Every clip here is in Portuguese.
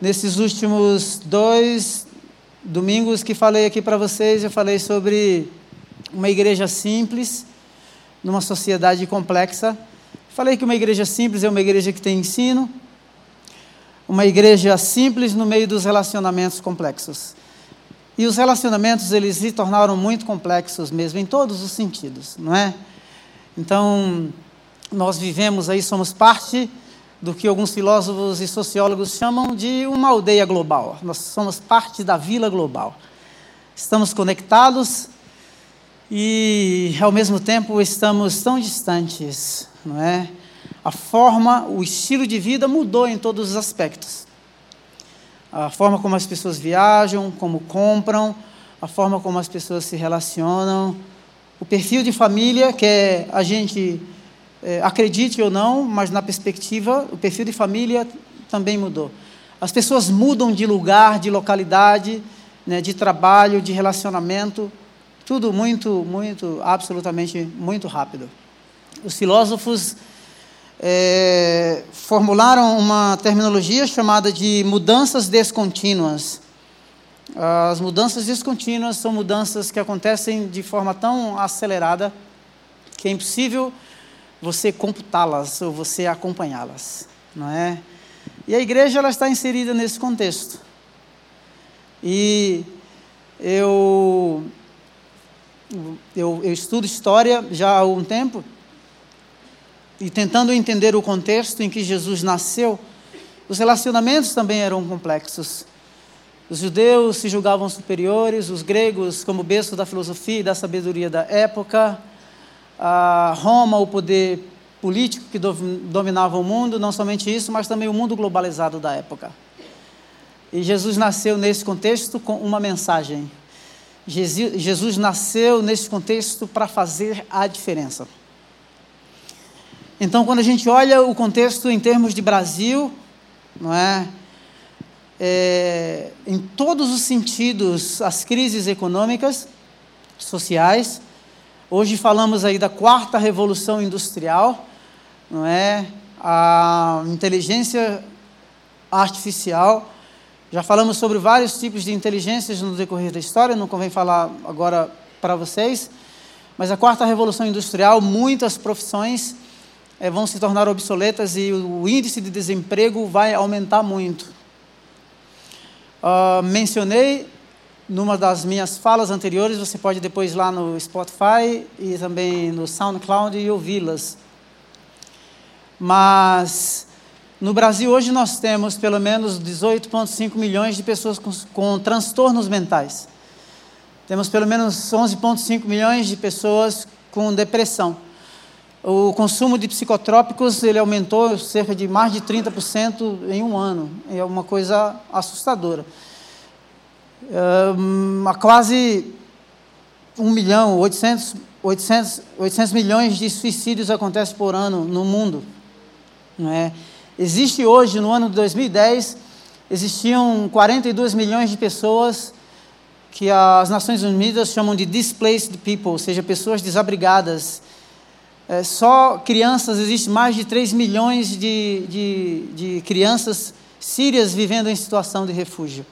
Nesses últimos dois domingos que falei aqui para vocês, eu falei sobre uma igreja simples numa sociedade complexa. Falei que uma igreja simples é uma igreja que tem ensino, uma igreja simples no meio dos relacionamentos complexos. E os relacionamentos eles se tornaram muito complexos mesmo em todos os sentidos, não é? Então, nós vivemos aí, somos parte do que alguns filósofos e sociólogos chamam de uma aldeia global. Nós somos parte da vila global. Estamos conectados e, ao mesmo tempo, estamos tão distantes, não é? A forma, o estilo de vida mudou em todos os aspectos. A forma como as pessoas viajam, como compram, a forma como as pessoas se relacionam, o perfil de família, que é a gente é, acredite ou não, mas na perspectiva, o perfil de família também mudou. As pessoas mudam de lugar, de localidade, né, de trabalho, de relacionamento, tudo muito, muito, absolutamente muito rápido. Os filósofos é, formularam uma terminologia chamada de mudanças descontínuas. As mudanças descontínuas são mudanças que acontecem de forma tão acelerada que é impossível você computá-las ou você acompanhá-las, não é? E a igreja ela está inserida nesse contexto. E eu eu, eu estudo história já há algum tempo e tentando entender o contexto em que Jesus nasceu, os relacionamentos também eram complexos. Os judeus se julgavam superiores, os gregos como berço da filosofia e da sabedoria da época, a Roma, o poder político que dominava o mundo, não somente isso, mas também o mundo globalizado da época. E Jesus nasceu nesse contexto com uma mensagem. Jesus nasceu nesse contexto para fazer a diferença. Então, quando a gente olha o contexto em termos de Brasil, não é? é em todos os sentidos, as crises econômicas, sociais. Hoje falamos aí da quarta revolução industrial, não é? A inteligência artificial já falamos sobre vários tipos de inteligências no decorrer da história, não convém falar agora para vocês, mas a quarta revolução industrial, muitas profissões é, vão se tornar obsoletas e o, índice de desemprego vai aumentar muito. Uh, mencionei numa das minhas falas anteriores, você pode depois ir lá no Spotify e também no SoundCloud e ouvi-las. Mas no Brasil, hoje, nós temos pelo menos 18,5 milhões de pessoas com, com transtornos mentais. Temos pelo menos 11,5 milhões de pessoas com depressão. O consumo de psicotrópicos ele aumentou cerca de mais de 30% em um ano. É uma coisa assustadora. Há quase 1 milhão, 800, 800, 800 milhões de suicídios acontecem por ano no mundo. Não é? Existe hoje, no ano de 2010, existiam 42 milhões de pessoas que as Nações Unidas chamam de displaced people, ou seja, pessoas desabrigadas. É, só crianças, existe mais de 3 milhões de, de, de crianças sírias vivendo em situação de refúgio.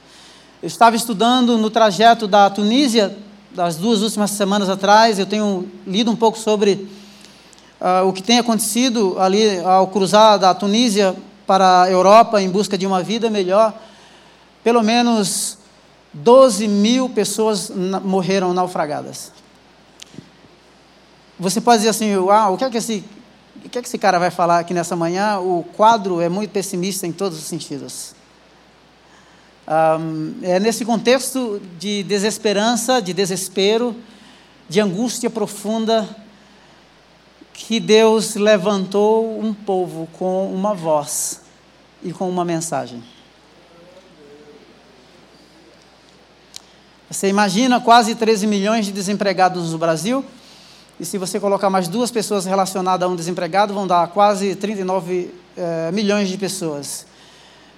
Eu estava estudando no trajeto da Tunísia, das duas últimas semanas atrás, eu tenho lido um pouco sobre uh, o que tem acontecido ali ao cruzar da Tunísia para a Europa em busca de uma vida melhor, pelo menos 12 mil pessoas morreram naufragadas. Você pode dizer assim, uau, o que é que esse, o que é que esse cara vai falar aqui nessa manhã? O quadro é muito pessimista em todos os sentidos. Um, é nesse contexto de desesperança, de desespero, de angústia profunda, que Deus levantou um povo com uma voz e com uma mensagem. Você imagina quase 13 milhões de desempregados no Brasil, e se você colocar mais duas pessoas relacionadas a um desempregado, vão dar quase 39 eh, milhões de pessoas.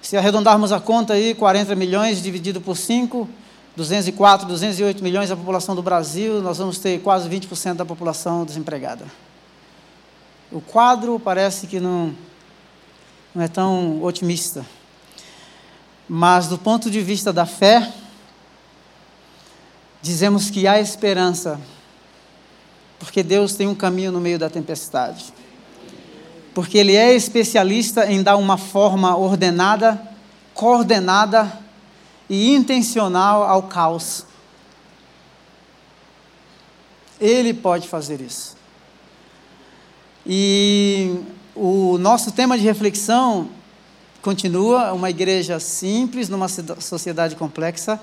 Se arredondarmos a conta aí, 40 milhões dividido por 5, 204, 208 milhões da população do Brasil, nós vamos ter quase 20% da população desempregada. O quadro parece que não, não é tão otimista. Mas do ponto de vista da fé, dizemos que há esperança, porque Deus tem um caminho no meio da tempestade. Porque Ele é especialista em dar uma forma ordenada, coordenada e intencional ao caos. Ele pode fazer isso. E o nosso tema de reflexão continua uma igreja simples numa sociedade complexa,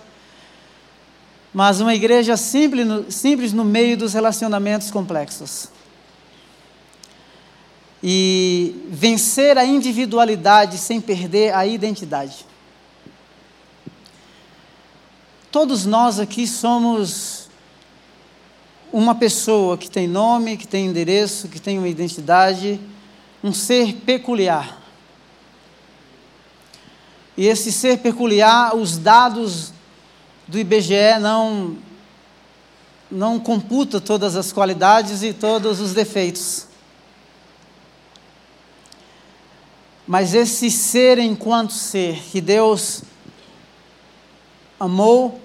mas uma igreja simples no, simples no meio dos relacionamentos complexos. E vencer a individualidade sem perder a identidade. Todos nós aqui somos uma pessoa que tem nome, que tem endereço, que tem uma identidade, um ser peculiar. E esse ser peculiar, os dados do IBGE não não computa todas as qualidades e todos os defeitos. Mas esse ser enquanto ser que Deus amou,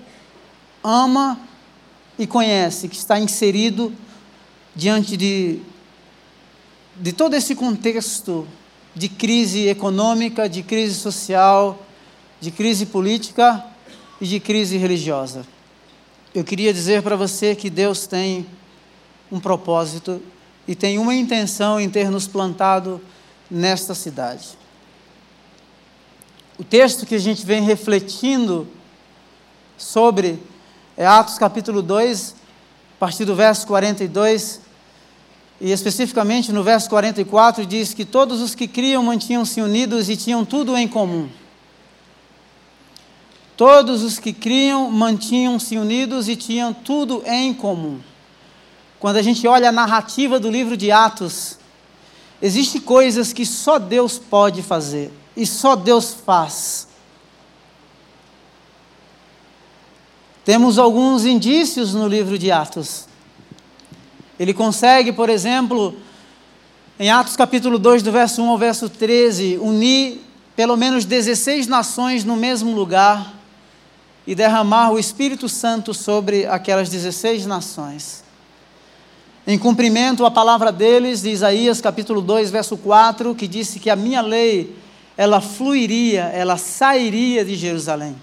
ama e conhece, que está inserido diante de, de todo esse contexto de crise econômica, de crise social, de crise política e de crise religiosa. Eu queria dizer para você que Deus tem um propósito e tem uma intenção em ter nos plantado nesta cidade. O texto que a gente vem refletindo sobre é Atos capítulo 2, a partir do verso 42, e especificamente no verso 44 diz que todos os que criam mantinham-se unidos e tinham tudo em comum. Todos os que criam mantinham-se unidos e tinham tudo em comum. Quando a gente olha a narrativa do livro de Atos, existem coisas que só Deus pode fazer e só Deus faz. Temos alguns indícios no livro de Atos. Ele consegue, por exemplo, em Atos capítulo 2, do verso 1 ao verso 13, unir pelo menos 16 nações no mesmo lugar e derramar o Espírito Santo sobre aquelas 16 nações. Em cumprimento à palavra deles, de Isaías capítulo 2, verso 4, que disse que a minha lei, ela fluiria, ela sairia de Jerusalém.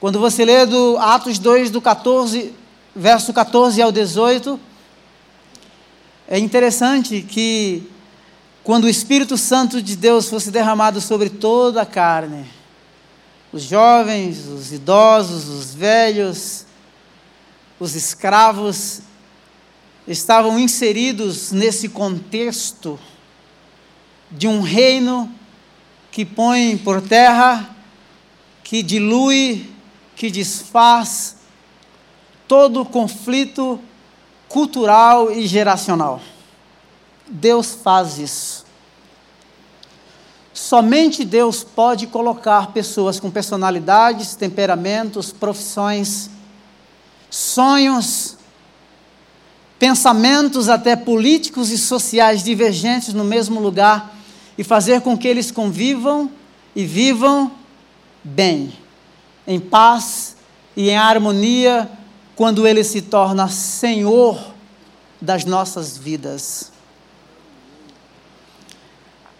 Quando você lê do Atos 2, do 14, verso 14 ao 18, é interessante que quando o Espírito Santo de Deus fosse derramado sobre toda a carne, os jovens, os idosos, os velhos, os escravos, estavam inseridos nesse contexto de um reino que põe por terra, que dilui, que desfaz todo o conflito cultural e geracional. Deus faz isso. Somente Deus pode colocar pessoas com personalidades, temperamentos, profissões, sonhos, pensamentos até políticos e sociais divergentes no mesmo lugar e fazer com que eles convivam e vivam bem, em paz e em harmonia quando Ele se torna Senhor das nossas vidas.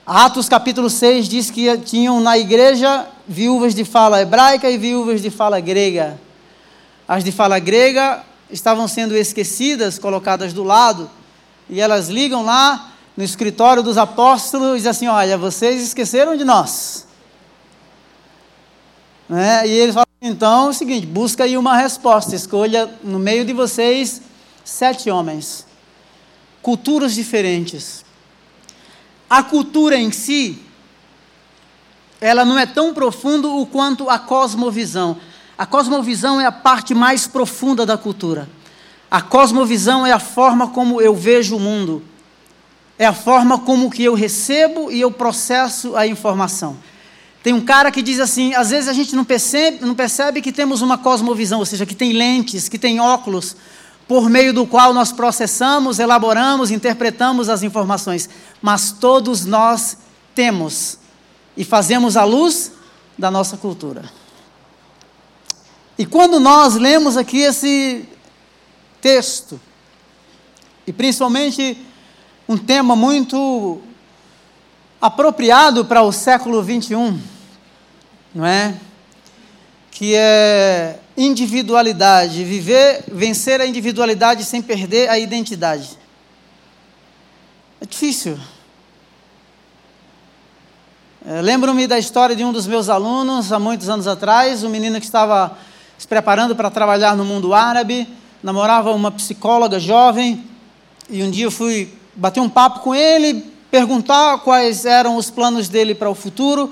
Atos capítulo 6 diz que tinham na igreja viúvas de fala hebraica e viúvas de fala grega. As de fala grega estavam sendo esquecidas, colocadas do lado, e elas ligam lá no escritório dos apóstolos e dizem assim: Olha, vocês esqueceram de nós. Né? E eles falam: então, é o seguinte, busca aí uma resposta, escolha no meio de vocês sete homens, culturas diferentes. A cultura em si, ela não é tão profundo o quanto a cosmovisão. A cosmovisão é a parte mais profunda da cultura. A cosmovisão é a forma como eu vejo o mundo. É a forma como que eu recebo e eu processo a informação. Tem um cara que diz assim: às vezes a gente não percebe, não percebe que temos uma cosmovisão, ou seja, que tem lentes, que tem óculos, por meio do qual nós processamos, elaboramos, interpretamos as informações. Mas todos nós temos e fazemos a luz da nossa cultura. E quando nós lemos aqui esse texto, e principalmente um tema muito apropriado para o século 21, não é? Que é individualidade, viver, vencer a individualidade sem perder a identidade. É difícil. É, Lembro-me da história de um dos meus alunos, há muitos anos atrás, um menino que estava se preparando para trabalhar no mundo árabe, namorava uma psicóloga jovem, e um dia eu fui bater um papo com ele, perguntar quais eram os planos dele para o futuro,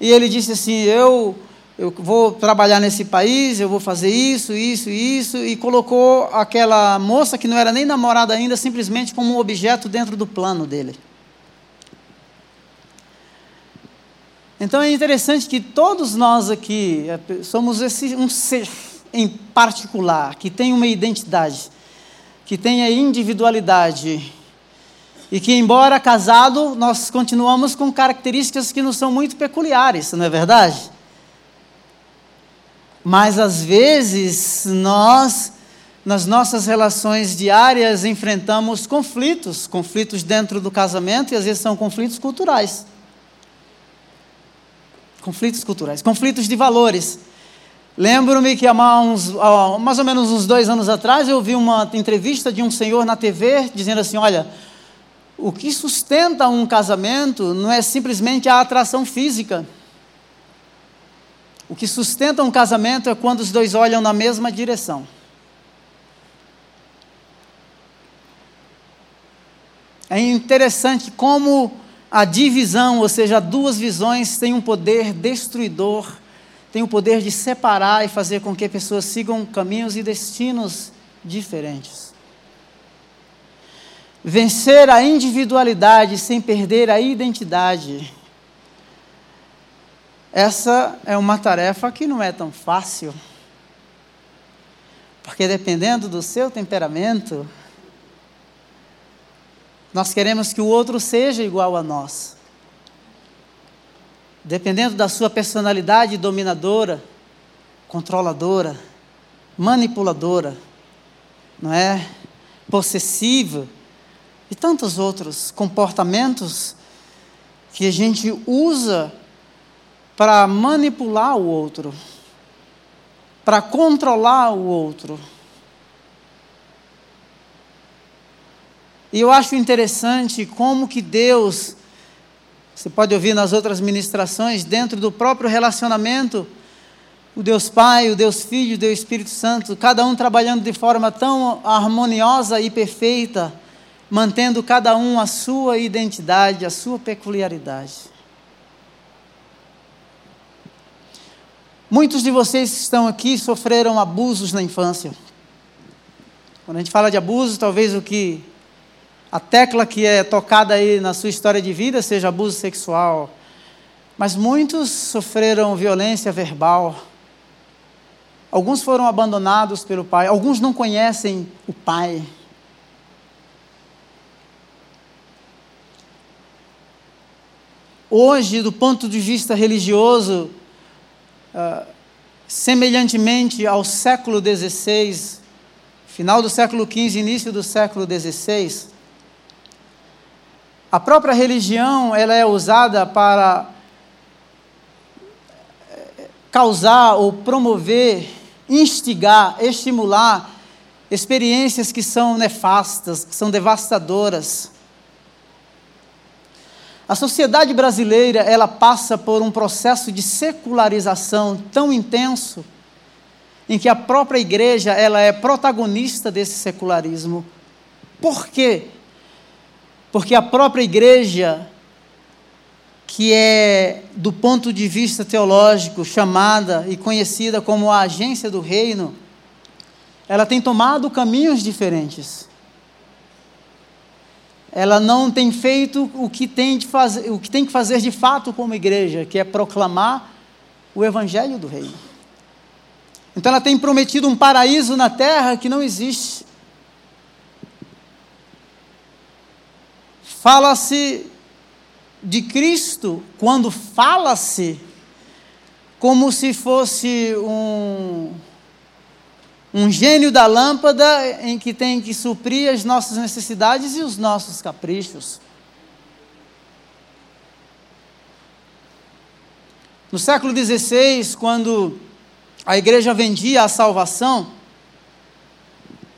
e ele disse assim: Eu, eu vou trabalhar nesse país, eu vou fazer isso, isso, isso, e colocou aquela moça que não era nem namorada ainda, simplesmente como um objeto dentro do plano dele. Então é interessante que todos nós aqui é, somos esse, um ser em particular, que tem uma identidade, que tem a individualidade, e que, embora casado, nós continuamos com características que nos são muito peculiares, não é verdade? Mas às vezes nós, nas nossas relações diárias, enfrentamos conflitos, conflitos dentro do casamento e às vezes são conflitos culturais conflitos culturais, conflitos de valores. Lembro-me que há há mais ou menos uns dois anos atrás eu vi uma entrevista de um senhor na TV dizendo assim: olha, o que sustenta um casamento não é simplesmente a atração física. O que sustenta um casamento é quando os dois olham na mesma direção. É interessante como a divisão, ou seja, duas visões, têm um poder destruidor, tem o poder de separar e fazer com que pessoas sigam caminhos e destinos diferentes. Vencer a individualidade sem perder a identidade. Essa é uma tarefa que não é tão fácil. Porque dependendo do seu temperamento, nós queremos que o outro seja igual a nós. Dependendo da sua personalidade dominadora, controladora, manipuladora, não é? Possessiva e tantos outros comportamentos que a gente usa para manipular o outro, para controlar o outro. E eu acho interessante como que Deus, você pode ouvir nas outras ministrações, dentro do próprio relacionamento, o Deus Pai, o Deus Filho, o Deus Espírito Santo, cada um trabalhando de forma tão harmoniosa e perfeita, mantendo cada um a sua identidade, a sua peculiaridade. Muitos de vocês que estão aqui sofreram abusos na infância. Quando a gente fala de abuso, talvez o que a tecla que é tocada aí na sua história de vida seja abuso sexual. Mas muitos sofreram violência verbal. Alguns foram abandonados pelo pai, alguns não conhecem o pai. Hoje, do ponto de vista religioso, uh, semelhantemente ao século XVI, final do século XV, início do século XVI, a própria religião ela é usada para eh, causar ou promover, instigar, estimular experiências que são nefastas, que são devastadoras. A sociedade brasileira, ela passa por um processo de secularização tão intenso, em que a própria igreja, ela é protagonista desse secularismo. Por quê? Porque a própria igreja, que é, do ponto de vista teológico, chamada e conhecida como a agência do reino, ela tem tomado caminhos diferentes. Ela não tem feito o que tem, de fazer, o que, tem que fazer de fato como igreja, que é proclamar o evangelho do reino. Então ela tem prometido um paraíso na terra que não existe. Fala-se de Cristo, quando fala-se, como se fosse um, um gênio da lâmpada em que tem que suprir as nossas necessidades e os nossos caprichos. No século XVI, quando a igreja vendia a salvação,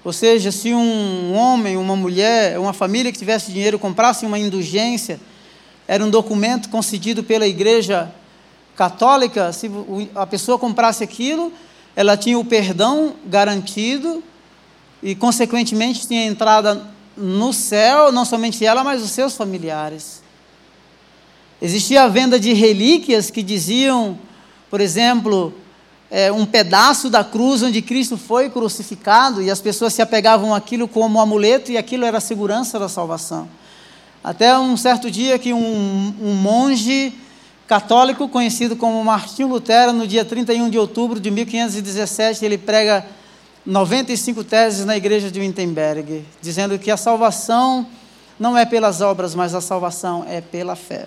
ou seja, se um homem, uma mulher, uma família que tivesse dinheiro comprasse uma indulgência, era um documento concedido pela igreja católica, se a pessoa comprasse aquilo, ela tinha o perdão garantido e, consequentemente, tinha entrada no céu, não somente ela, mas os seus familiares. Existia a venda de relíquias que diziam, por exemplo, é, um pedaço da cruz onde Cristo foi crucificado e as pessoas se apegavam àquilo como um amuleto e aquilo era a segurança da salvação. Até um certo dia que um, um monge católico conhecido como Martinho Lutero, no dia 31 de outubro de 1517, ele prega 95 teses na igreja de Wittenberg, dizendo que a salvação não é pelas obras, mas a salvação é pela fé.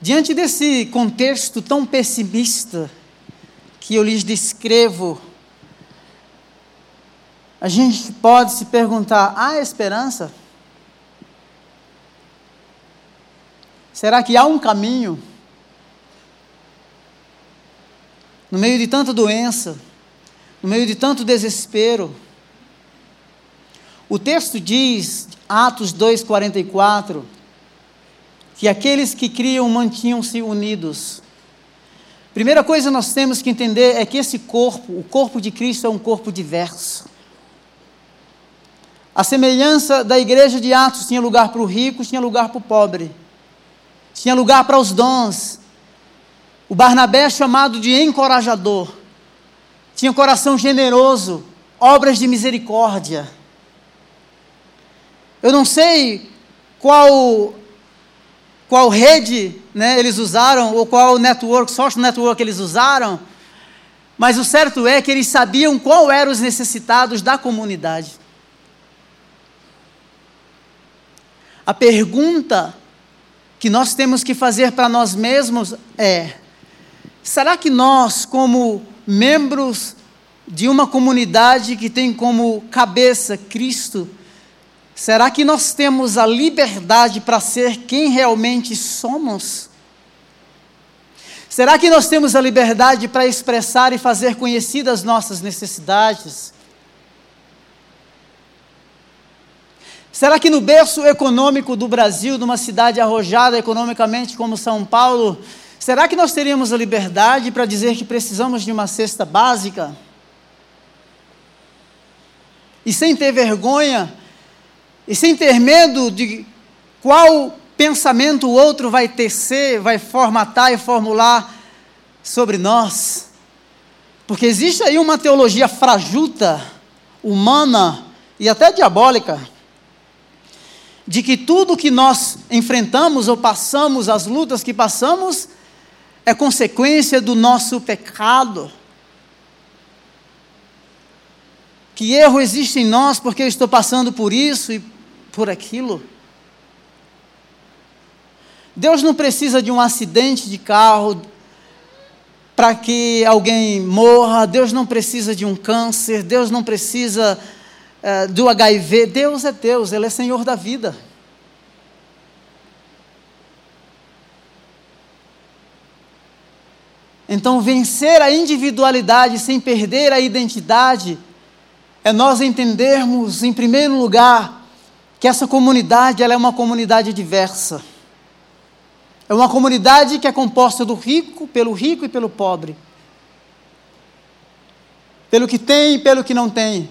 Diante desse contexto tão pessimista que eu lhes descrevo, a gente pode se perguntar: há esperança? Será que há um caminho? No meio de tanta doença, no meio de tanto desespero. O texto diz, Atos 2,44, que aqueles que criam mantinham-se unidos. Primeira coisa nós temos que entender é que esse corpo, o corpo de Cristo, é um corpo diverso. A semelhança da igreja de Atos tinha lugar para o rico, tinha lugar para o pobre, tinha lugar para os dons. O Barnabé é chamado de encorajador, tinha um coração generoso, obras de misericórdia. Eu não sei qual qual rede né, eles usaram, ou qual network, social network eles usaram, mas o certo é que eles sabiam qual eram os necessitados da comunidade. A pergunta que nós temos que fazer para nós mesmos é: será que nós, como membros de uma comunidade que tem como cabeça Cristo, Será que nós temos a liberdade para ser quem realmente somos? Será que nós temos a liberdade para expressar e fazer conhecidas nossas necessidades? Será que no berço econômico do Brasil, numa cidade arrojada economicamente como São Paulo, será que nós teríamos a liberdade para dizer que precisamos de uma cesta básica? E sem ter vergonha e sem ter medo de qual pensamento o outro vai tecer, vai formatar e formular sobre nós. Porque existe aí uma teologia frajuta, humana e até diabólica, de que tudo que nós enfrentamos ou passamos, as lutas que passamos, é consequência do nosso pecado. Que erro existe em nós porque eu estou passando por isso e por aquilo. Deus não precisa de um acidente de carro para que alguém morra, Deus não precisa de um câncer, Deus não precisa uh, do HIV. Deus é Deus, Ele é Senhor da vida. Então, vencer a individualidade sem perder a identidade é nós entendermos, em primeiro lugar, que essa comunidade ela é uma comunidade diversa. É uma comunidade que é composta do rico, pelo rico e pelo pobre. Pelo que tem e pelo que não tem.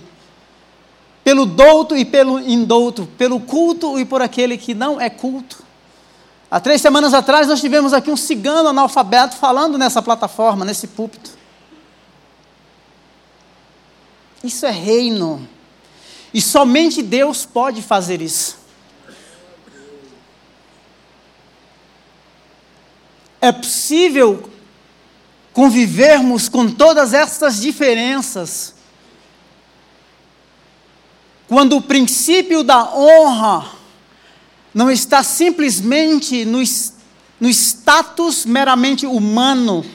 Pelo douto e pelo indouto. Pelo culto e por aquele que não é culto. Há três semanas atrás nós tivemos aqui um cigano analfabeto falando nessa plataforma, nesse púlpito. Isso é reino. E somente Deus pode fazer isso. É possível convivermos com todas essas diferenças quando o princípio da honra não está simplesmente no, no status meramente humano.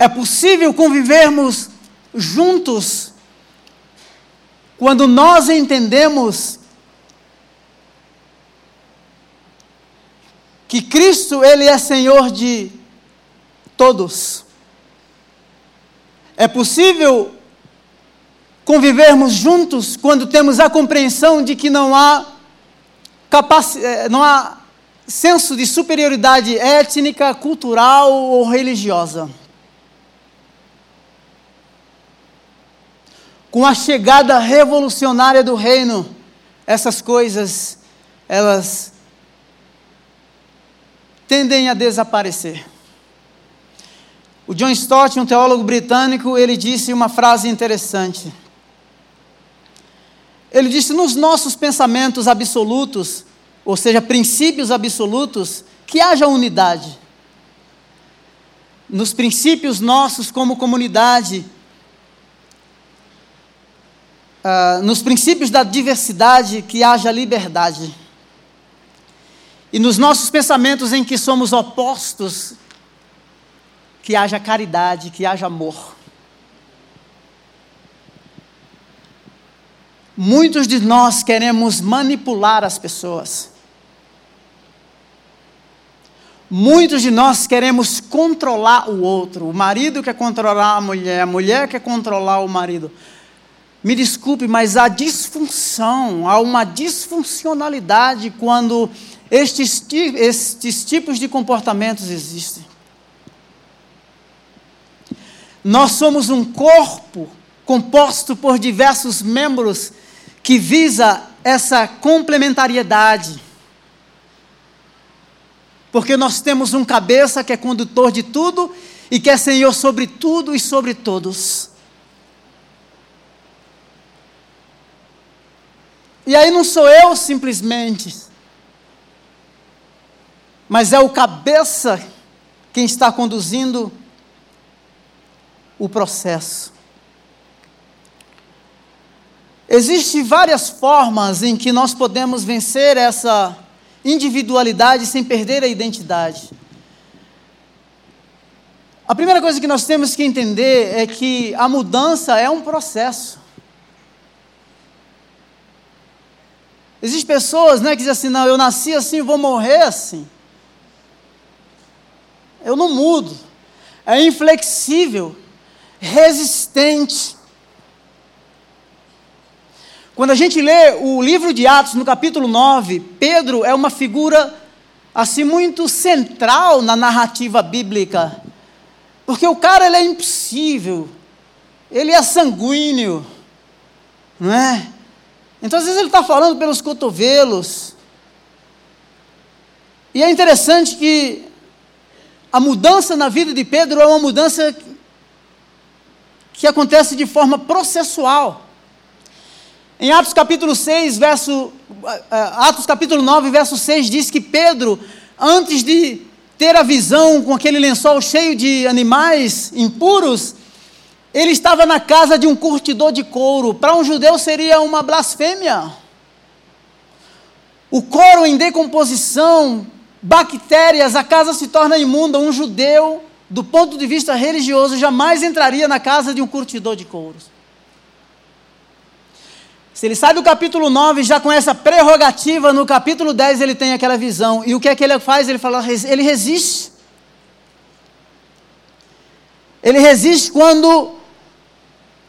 É possível convivermos juntos quando nós entendemos que Cristo ele é Senhor de todos. É possível convivermos juntos quando temos a compreensão de que não há. Eh, não há senso de superioridade étnica, cultural ou religiosa. Com a chegada revolucionária do reino, essas coisas elas tendem a desaparecer. O John Stott, um teólogo britânico, ele disse uma frase interessante. Ele disse: nos nossos pensamentos absolutos, ou seja, princípios absolutos, que haja unidade. Nos princípios nossos como comunidade, uh, nos princípios da diversidade, que haja liberdade. E nos nossos pensamentos em que somos opostos, que haja caridade, que haja amor. Muitos de nós queremos manipular as pessoas. Muitos de nós queremos controlar o outro. O marido quer controlar a mulher, a mulher quer controlar o marido. Me desculpe, mas há disfunção, há uma disfuncionalidade quando estes, estes tipos de comportamentos existem. Nós somos um corpo composto por diversos membros que visa essa complementariedade. Porque nós temos um cabeça que é condutor de tudo e que é Senhor sobre tudo e sobre todos. E aí não sou eu simplesmente, mas é o cabeça quem está conduzindo o processo. Existem várias formas em que nós podemos vencer essa individualidade sem perder a identidade. A primeira coisa que nós temos que entender é que a mudança é um processo. Existem pessoas né, que dizem assim: não, eu nasci assim, vou morrer assim. Eu não mudo. É inflexível, resistente. Quando a gente lê o livro de Atos, no capítulo 9, Pedro é uma figura assim muito central na narrativa bíblica. Porque o cara ele é impossível. Ele é sanguíneo. Não é? Então às vezes ele está falando pelos cotovelos. E é interessante que a mudança na vida de Pedro é uma mudança que acontece de forma processual. Em Atos capítulo 6, verso, eh, eh, Atos capítulo 9, verso 6, diz que Pedro, antes de ter a visão com aquele lençol cheio de animais impuros, ele estava na casa de um curtidor de couro. Para um judeu seria uma blasfêmia. O couro em decomposição, bactérias, a casa se torna imunda. Um judeu, do ponto de vista religioso, jamais entraria na casa de um curtidor de couros. Se ele sai do capítulo 9 já com essa prerrogativa, no capítulo 10 ele tem aquela visão. E o que é que ele faz? Ele fala, ele resiste. Ele resiste quando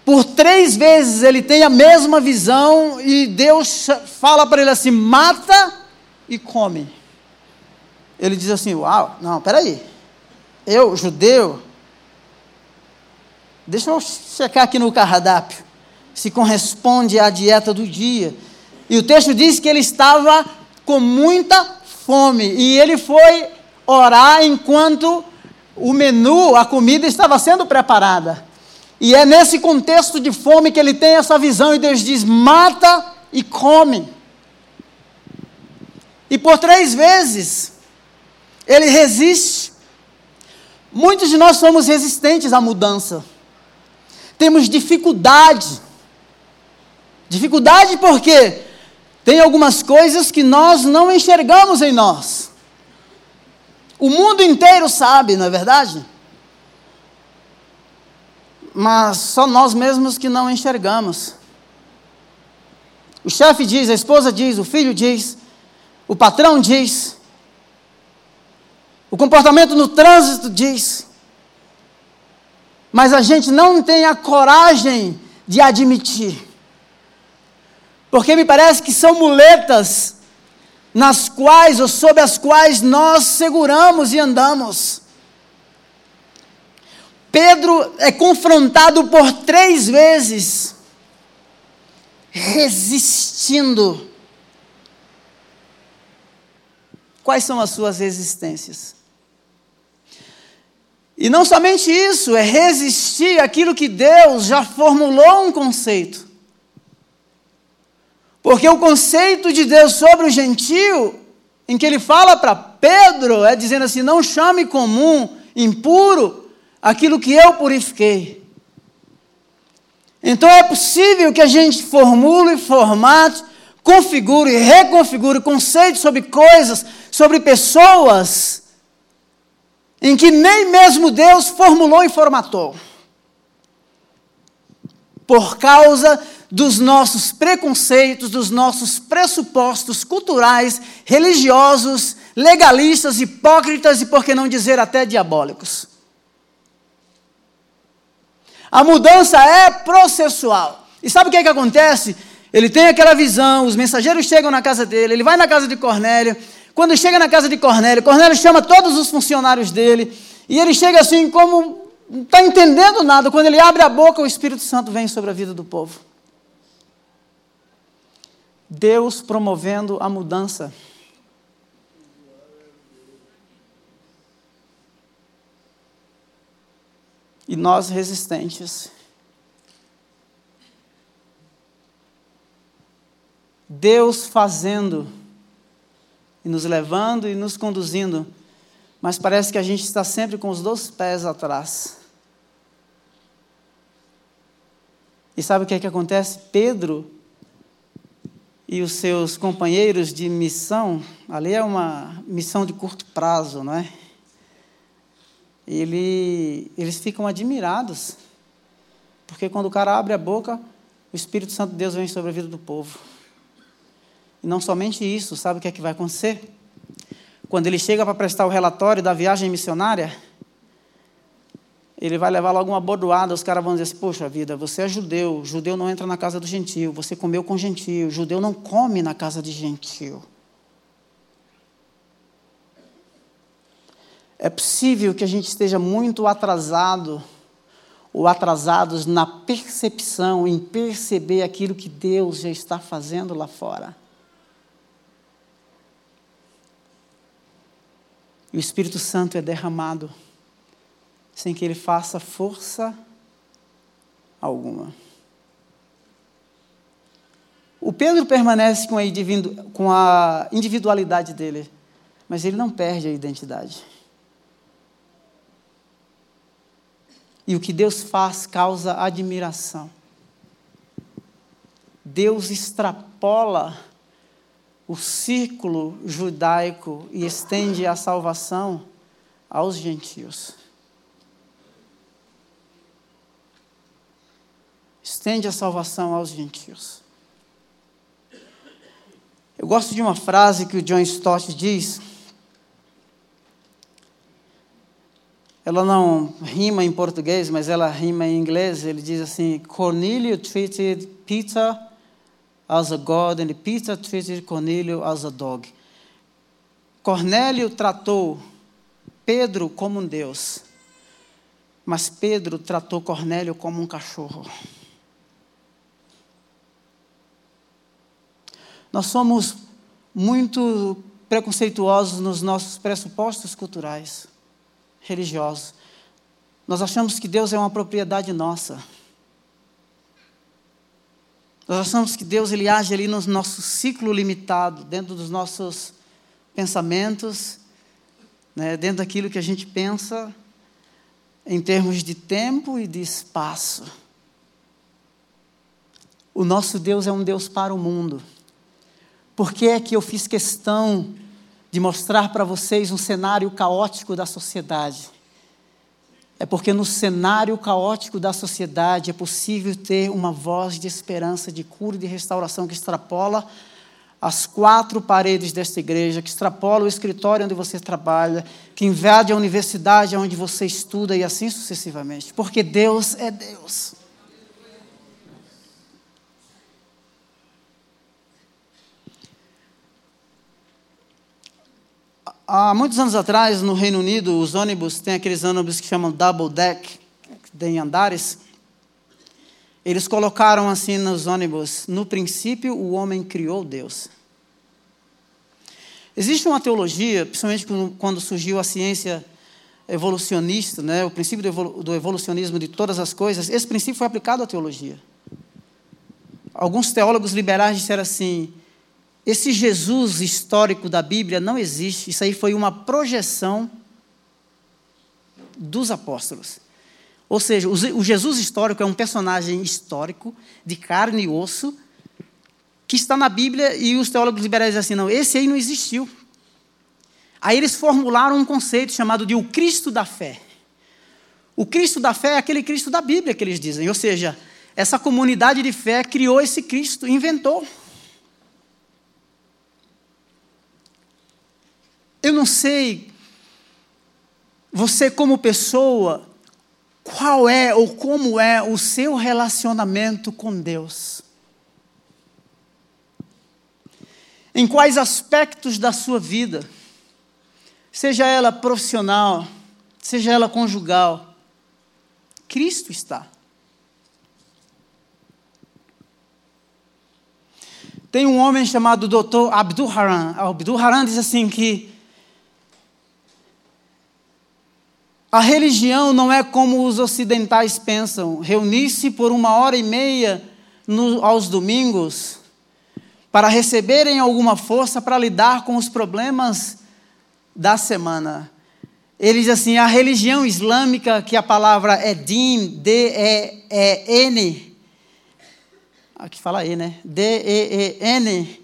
por três vezes ele tem a mesma visão e Deus fala para ele assim: mata e come. Ele diz assim: Uau, não, peraí. Eu, judeu, deixa eu checar aqui no cardápio se corresponde à dieta do dia. E o texto diz que ele estava com muita fome e ele foi orar enquanto o menu, a comida estava sendo preparada. E é nesse contexto de fome que ele tem essa visão e Deus diz: mata e come. E por três vezes ele resiste. Muitos de nós somos resistentes à mudança. Temos dificuldade Dificuldade porque tem algumas coisas que nós não enxergamos em nós. O mundo inteiro sabe, não é verdade? Mas só nós mesmos que não enxergamos. O chefe diz, a esposa diz, o filho diz, o patrão diz, o comportamento no trânsito diz. Mas a gente não tem a coragem de admitir. Porque me parece que são muletas nas quais ou sob as quais nós seguramos e andamos. Pedro é confrontado por três vezes, resistindo. Quais são as suas resistências? E não somente isso, é resistir àquilo que Deus já formulou um conceito. Porque o conceito de Deus sobre o gentio, em que ele fala para Pedro, é dizendo assim: não chame comum, impuro, aquilo que eu purifiquei. Então é possível que a gente formule, formate, configure, reconfigure conceitos sobre coisas, sobre pessoas, em que nem mesmo Deus formulou e formatou. Por causa dos nossos preconceitos, dos nossos pressupostos culturais, religiosos, legalistas, hipócritas e, por que não dizer, até diabólicos. A mudança é processual. E sabe o que, é que acontece? Ele tem aquela visão, os mensageiros chegam na casa dele, ele vai na casa de Cornélio. Quando chega na casa de Cornélio, Cornélio chama todos os funcionários dele, e ele chega assim como não está entendendo nada. Quando ele abre a boca, o Espírito Santo vem sobre a vida do povo. Deus promovendo a mudança. E nós resistentes. Deus fazendo e nos levando e nos conduzindo, mas parece que a gente está sempre com os dois pés atrás. E sabe o que é que acontece? Pedro e os seus companheiros de missão, ali é uma missão de curto prazo, não é? Ele, eles ficam admirados, porque quando o cara abre a boca, o Espírito Santo de Deus vem sobre a vida do povo. E não somente isso, sabe o que é que vai acontecer? Quando ele chega para prestar o relatório da viagem missionária, ele vai levar logo uma bordoada, os caras vão dizer assim, poxa vida, você é judeu, judeu não entra na casa do gentil, você comeu com gentil, judeu não come na casa de gentil. É possível que a gente esteja muito atrasado ou atrasados na percepção, em perceber aquilo que Deus já está fazendo lá fora. E o Espírito Santo é derramado sem que ele faça força alguma. O Pedro permanece com a, individualidade dele, mas ele não perde a identidade. E o que Deus faz causa admiração. Deus extrapola o círculo judaico e estende a salvação aos gentios. estende a salvação aos gentios. Eu gosto de uma frase que o John Stott diz. Ela não rima em português, mas ela rima em inglês. Ele diz assim: Cornelius treated Peter as a god and Peter treated Cornelius as a dog. Cornélio tratou Pedro como um Deus, mas Pedro tratou Cornélio como um cachorro. Nós somos muito preconceituosos nos nossos pressupostos culturais, religiosos. Nós achamos que Deus é uma propriedade nossa. Nós achamos que Deus ele age ali no nosso ciclo limitado, dentro dos nossos pensamentos, né, dentro daquilo que a gente pensa em termos de tempo e de espaço. O nosso Deus é um Deus para o mundo. Por que é que eu fiz questão de mostrar para vocês um cenário caótico da sociedade? É porque no cenário caótico da sociedade é possível ter uma voz de esperança, de cura e de restauração que extrapola as quatro paredes desta igreja, que extrapola o escritório onde você trabalha, que invade a universidade onde você estuda e assim sucessivamente. Porque Deus é Deus. Há muitos anos atrás, no Reino Unido, os ônibus, tem aqueles ônibus que chamam double deck, que tem andares. Eles colocaram assim nos ônibus: no princípio o homem criou Deus. Existe uma teologia, principalmente quando surgiu a ciência evolucionista, né, o princípio do evolucionismo de todas as coisas, esse princípio foi aplicado à teologia. Alguns teólogos liberais disseram assim: esse Jesus histórico da Bíblia não existe, isso aí foi uma projeção dos apóstolos. Ou seja, o Jesus histórico é um personagem histórico, de carne e osso, que está na Bíblia e os teólogos liberais dizem assim: não, esse aí não existiu. Aí eles formularam um conceito chamado de o Cristo da fé. O Cristo da fé é aquele Cristo da Bíblia que eles dizem, ou seja, essa comunidade de fé criou esse Cristo, inventou. Eu não sei, você como pessoa, qual é ou como é o seu relacionamento com Deus. Em quais aspectos da sua vida, seja ela profissional, seja ela conjugal, Cristo está. Tem um homem chamado Dr. Abdul Haran. Abdul Haran diz assim que A religião não é como os ocidentais pensam, reunir-se por uma hora e meia no, aos domingos para receberem alguma força para lidar com os problemas da semana. Ele diz assim: a religião islâmica, que a palavra é din, D-E-E-N, aqui fala E, né? D-E-E-N,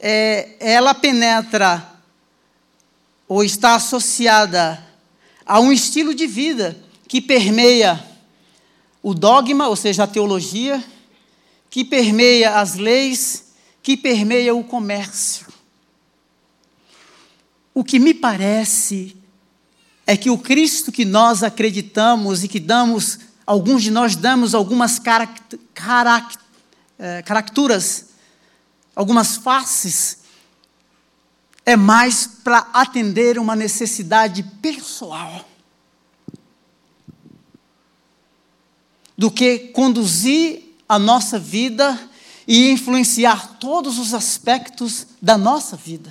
é, ela penetra ou está associada a um estilo de vida que permeia o dogma, ou seja, a teologia, que permeia as leis, que permeia o comércio. O que me parece é que o Cristo que nós acreditamos e que damos, alguns de nós damos algumas caract caract é, caracturas, algumas faces, é mais para atender uma necessidade pessoal do que conduzir a nossa vida e influenciar todos os aspectos da nossa vida.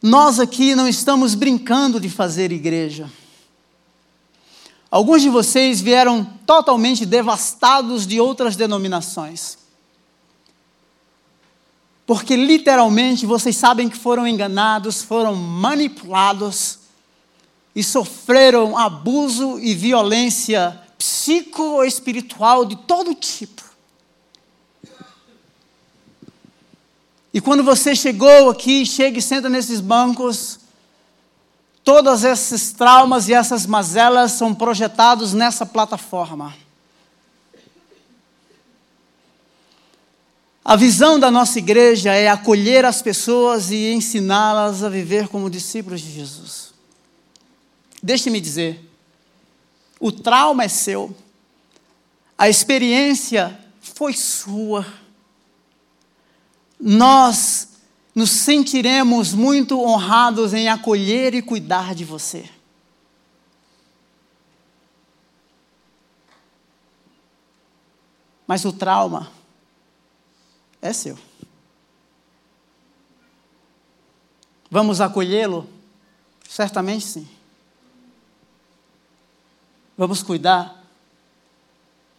Nós aqui não estamos brincando de fazer igreja. Alguns de vocês vieram totalmente devastados de outras denominações porque literalmente vocês sabem que foram enganados, foram manipulados e sofreram abuso e violência psicoespiritual de todo tipo. E quando você chegou aqui, chega e senta nesses bancos, todos esses traumas e essas mazelas são projetados nessa plataforma. A visão da nossa igreja é acolher as pessoas e ensiná-las a viver como discípulos de Jesus. Deixe-me dizer, o trauma é seu, a experiência foi sua. Nós nos sentiremos muito honrados em acolher e cuidar de você. Mas o trauma é seu. Vamos acolhê-lo? Certamente sim. Vamos cuidar?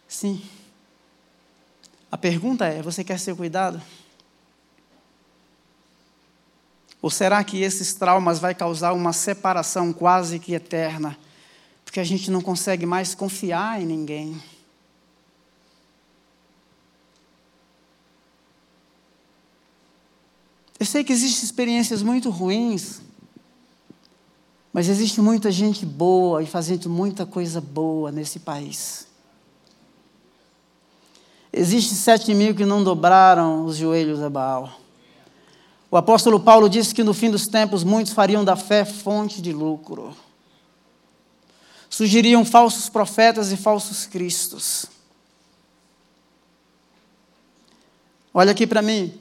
Sim. A pergunta é: você quer ser cuidado? Ou será que esses traumas vai causar uma separação quase que eterna? Porque a gente não consegue mais confiar em ninguém. Eu sei que existem experiências muito ruins, mas existe muita gente boa e fazendo muita coisa boa nesse país. Existem sete mil que não dobraram os joelhos a Baal. O apóstolo Paulo disse que no fim dos tempos muitos fariam da fé fonte de lucro. Surgiriam falsos profetas e falsos cristos. Olha aqui para mim.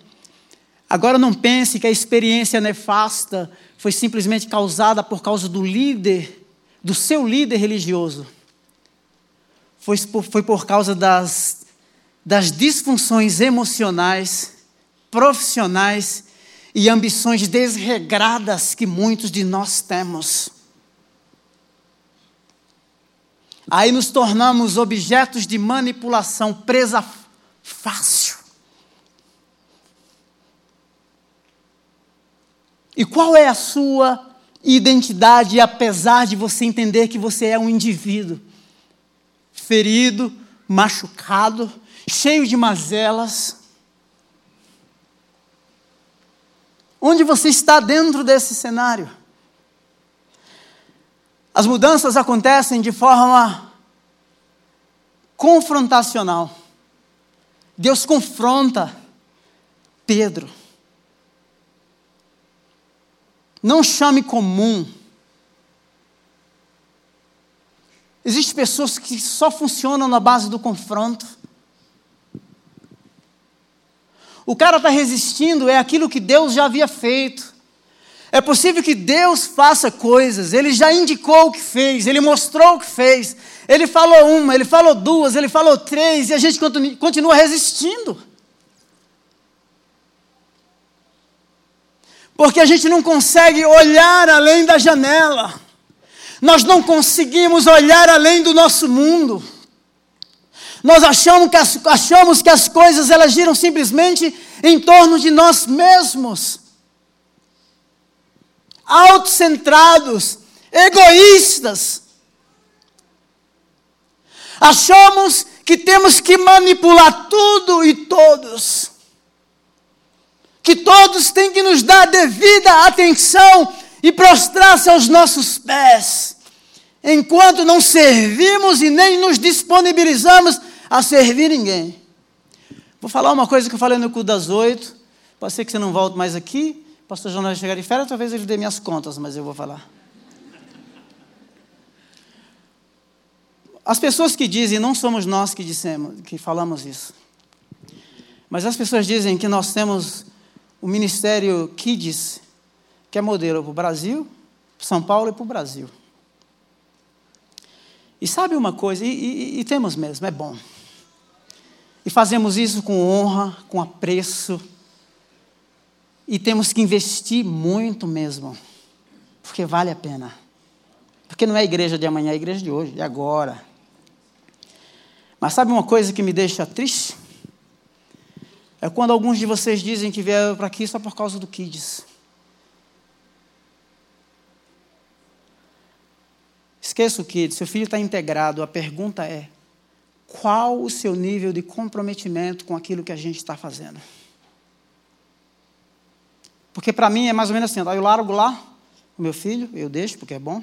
Agora não pense que a experiência nefasta foi simplesmente causada por causa do líder, do seu líder religioso. Foi por, foi por causa das, das disfunções emocionais, profissionais e ambições desregradas que muitos de nós temos. Aí nos tornamos objetos de manipulação, presa fácil. E qual é a sua identidade, apesar de você entender que você é um indivíduo ferido, machucado, cheio de mazelas? Onde você está dentro desse cenário? As mudanças acontecem de forma confrontacional. Deus confronta Pedro. Não chame comum. Existem pessoas que só funcionam na base do confronto. O cara está resistindo, é aquilo que Deus já havia feito. É possível que Deus faça coisas, Ele já indicou o que fez, Ele mostrou o que fez, Ele falou uma, Ele falou duas, Ele falou três, e a gente continua resistindo. Porque a gente não consegue olhar além da janela, nós não conseguimos olhar além do nosso mundo. Nós achamos que as, achamos que as coisas elas giram simplesmente em torno de nós mesmos. Autocentrados, egoístas. Achamos que temos que manipular tudo e todos que todos têm que nos dar devida atenção e prostrar-se aos nossos pés, enquanto não servimos e nem nos disponibilizamos a servir ninguém. Vou falar uma coisa que eu falei no culto das oito, pode ser que você não volte mais aqui, o pastor João vai chegar de férias, talvez ele dê minhas contas, mas eu vou falar. As pessoas que dizem, não somos nós que dissemos, que falamos isso. Mas as pessoas dizem que nós temos o Ministério Kids, que é modelo para o Brasil, São Paulo e para o Brasil. E sabe uma coisa, e, e, e temos mesmo, é bom. E fazemos isso com honra, com apreço. E temos que investir muito mesmo, porque vale a pena. Porque não é a igreja de amanhã, é a igreja de hoje, de agora. Mas sabe uma coisa que me deixa triste? É quando alguns de vocês dizem que vieram para aqui só por causa do Kids. Esqueça o Kids, seu filho está integrado. A pergunta é: qual o seu nível de comprometimento com aquilo que a gente está fazendo? Porque para mim é mais ou menos assim: eu largo lá o meu filho, eu deixo porque é bom,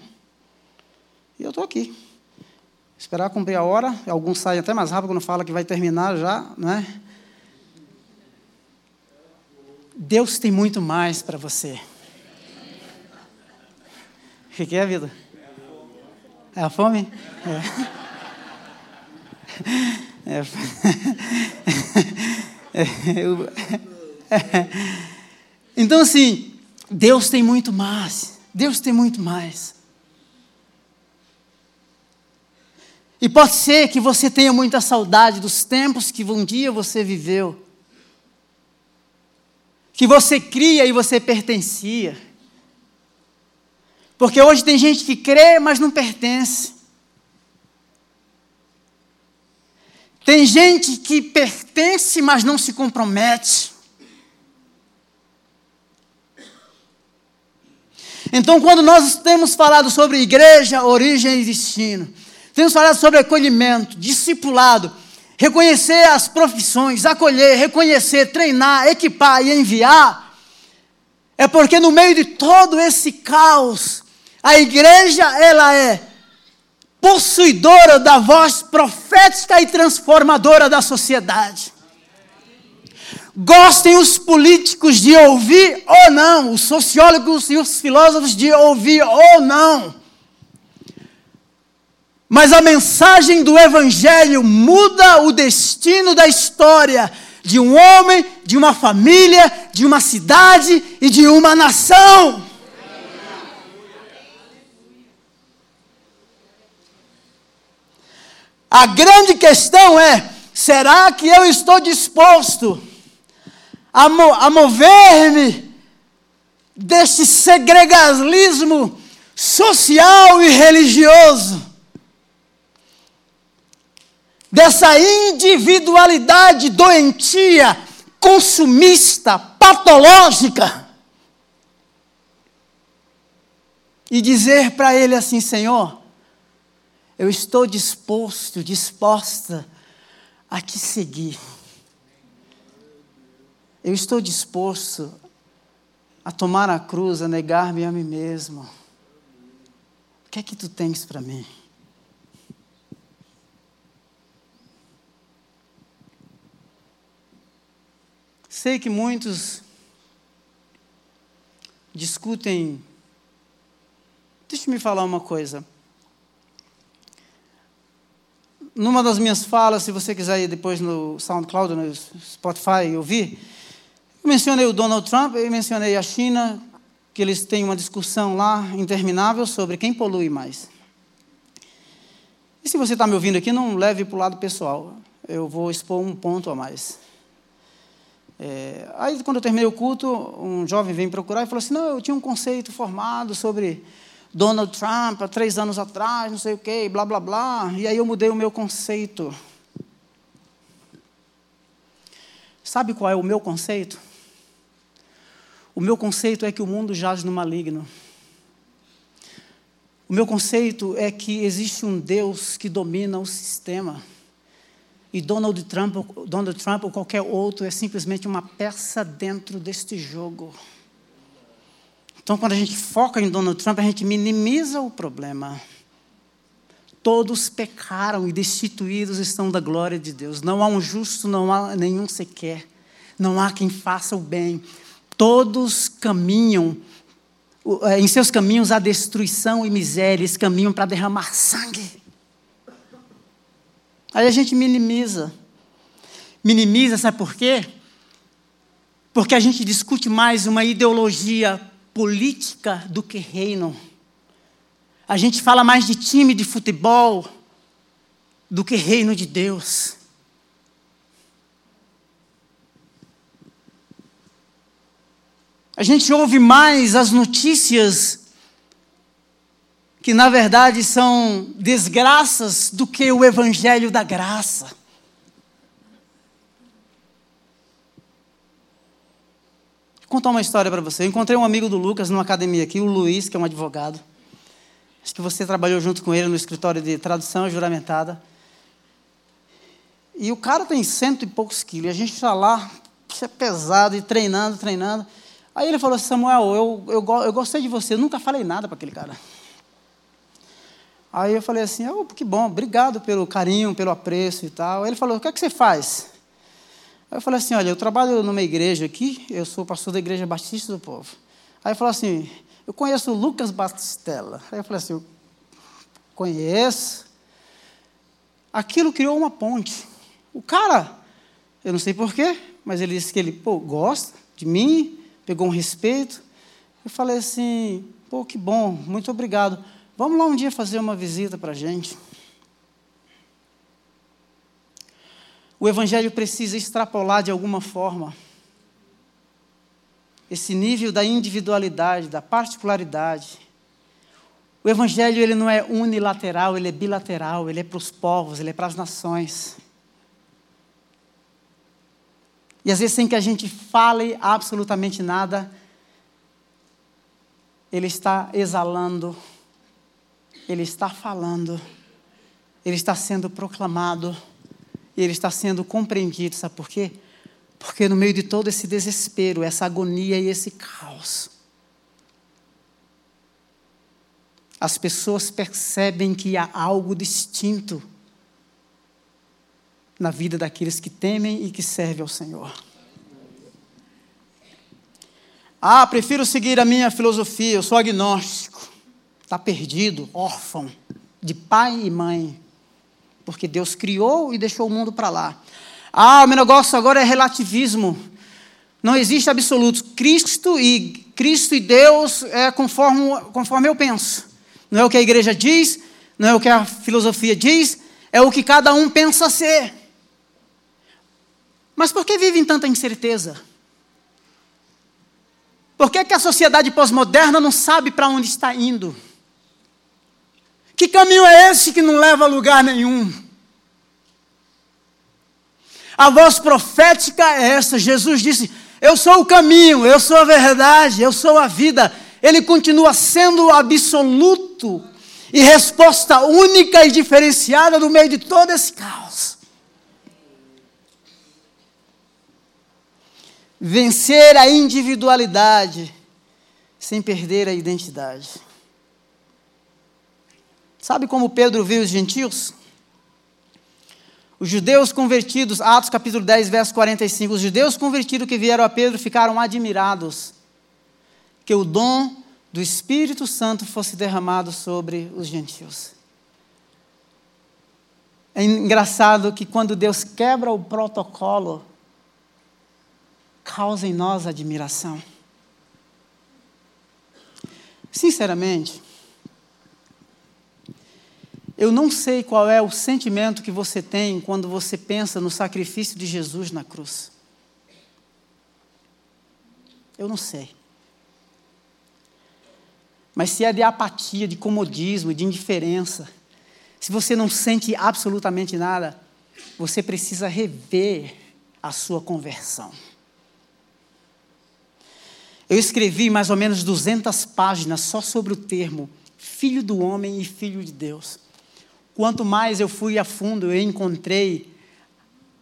e eu estou aqui. Esperar cumprir a hora, alguns saem até mais rápido quando fala que vai terminar já, não é? Deus tem muito mais para você. O que é a vida? É a fome? É. é. é. Então, assim, Deus tem muito mais. Deus tem muito mais. E pode ser que você tenha muita saudade dos tempos que um dia você viveu que você cria e você pertencia. Porque hoje tem gente que crê, mas não pertence. Tem gente que pertence, mas não se compromete. Então, quando nós temos falado sobre igreja, origem e destino, temos falado sobre acolhimento, discipulado, reconhecer as profissões, acolher, reconhecer, treinar, equipar e enviar, é porque no meio de todo esse caos, a igreja ela é possuidora da voz profética e transformadora da sociedade. Gostem os políticos de ouvir ou não, os sociólogos e os filósofos de ouvir ou não. Mas a mensagem do Evangelho muda o destino da história de um homem, de uma família, de uma cidade e de uma nação. A grande questão é: será que eu estou disposto a, mo a mover-me deste segregalismo social e religioso, dessa individualidade doentia, consumista, patológica, e dizer para ele assim: Senhor, eu estou disposto, disposta a te seguir. Eu estou disposto a tomar a cruz, a negar-me a mim mesmo. O que é que tu tens para mim? Sei que muitos discutem. Deixa eu me falar uma coisa. Numa das minhas falas, se você quiser ir depois no SoundCloud, no Spotify ouvir, eu mencionei o Donald Trump, eu mencionei a China, que eles têm uma discussão lá interminável sobre quem polui mais. E se você está me ouvindo aqui, não leve para o lado pessoal. Eu vou expor um ponto a mais. É, aí, quando eu terminei o culto, um jovem veio me procurar e falou assim: Não, eu tinha um conceito formado sobre Donald Trump há três anos atrás, não sei o quê, blá, blá, blá. E aí eu mudei o meu conceito. Sabe qual é o meu conceito? O meu conceito é que o mundo jaz no maligno. O meu conceito é que existe um Deus que domina o sistema. E Donald Trump, Donald Trump ou qualquer outro é simplesmente uma peça dentro deste jogo. Então, quando a gente foca em Donald Trump, a gente minimiza o problema. Todos pecaram e destituídos estão da glória de Deus. Não há um justo, não há nenhum sequer. Não há quem faça o bem. Todos caminham, é, em seus caminhos há destruição e miséria, eles caminham para derramar sangue. Aí a gente minimiza. Minimiza, sabe por quê? Porque a gente discute mais uma ideologia política do que reino. A gente fala mais de time de futebol do que reino de Deus. A gente ouve mais as notícias que, na verdade, são desgraças do que o evangelho da graça. Vou contar uma história para você. Eu encontrei um amigo do Lucas numa academia aqui, o Luiz, que é um advogado. Acho que você trabalhou junto com ele no escritório de tradução juramentada. E o cara tem cento e poucos quilos. A gente está lá, isso é pesado, e treinando, treinando. Aí ele falou assim, Samuel, eu, eu, eu gostei de você, eu nunca falei nada para aquele cara. Aí eu falei assim, oh, que bom, obrigado pelo carinho, pelo apreço e tal. Aí ele falou, o que é que você faz? Aí eu falei assim, olha, eu trabalho numa igreja aqui, eu sou pastor da Igreja Batista do Povo. Aí ele falou assim, eu conheço o Lucas Batistella. Aí eu falei assim, eu conheço. Aquilo criou uma ponte. O cara, eu não sei porquê, mas ele disse que ele pô, gosta de mim, pegou um respeito. Eu falei assim: pô, que bom, muito obrigado. Vamos lá um dia fazer uma visita para a gente. O Evangelho precisa extrapolar de alguma forma esse nível da individualidade, da particularidade. O Evangelho ele não é unilateral, ele é bilateral, ele é para os povos, ele é para as nações. E às vezes, sem que a gente fale absolutamente nada, ele está exalando, ele está falando, ele está sendo proclamado, e ele está sendo compreendido. Sabe por quê? Porque no meio de todo esse desespero, essa agonia e esse caos, as pessoas percebem que há algo distinto na vida daqueles que temem e que servem ao Senhor. Ah, prefiro seguir a minha filosofia, eu sou agnóstico. Está perdido, órfão, de pai e mãe. Porque Deus criou e deixou o mundo para lá. Ah, o meu negócio agora é relativismo. Não existe absoluto. Cristo e Cristo e Deus é conforme, conforme eu penso. Não é o que a igreja diz, não é o que a filosofia diz, é o que cada um pensa ser. Mas por que vivem tanta incerteza? Por que, que a sociedade pós-moderna não sabe para onde está indo? Que caminho é esse que não leva a lugar nenhum? A voz profética é essa. Jesus disse: Eu sou o caminho, eu sou a verdade, eu sou a vida. Ele continua sendo absoluto e resposta única e diferenciada no meio de todo esse caos. vencer a individualidade sem perder a identidade. Sabe como Pedro viu os gentios? Os judeus convertidos, Atos capítulo 10, verso 45, os judeus convertidos que vieram a Pedro ficaram admirados que o dom do Espírito Santo fosse derramado sobre os gentios. É engraçado que quando Deus quebra o protocolo, causa em nós admiração. Sinceramente, eu não sei qual é o sentimento que você tem quando você pensa no sacrifício de Jesus na cruz. Eu não sei. Mas se é de apatia, de comodismo, de indiferença, se você não sente absolutamente nada, você precisa rever a sua conversão. Eu escrevi mais ou menos 200 páginas só sobre o termo filho do homem e filho de Deus. Quanto mais eu fui a fundo, eu encontrei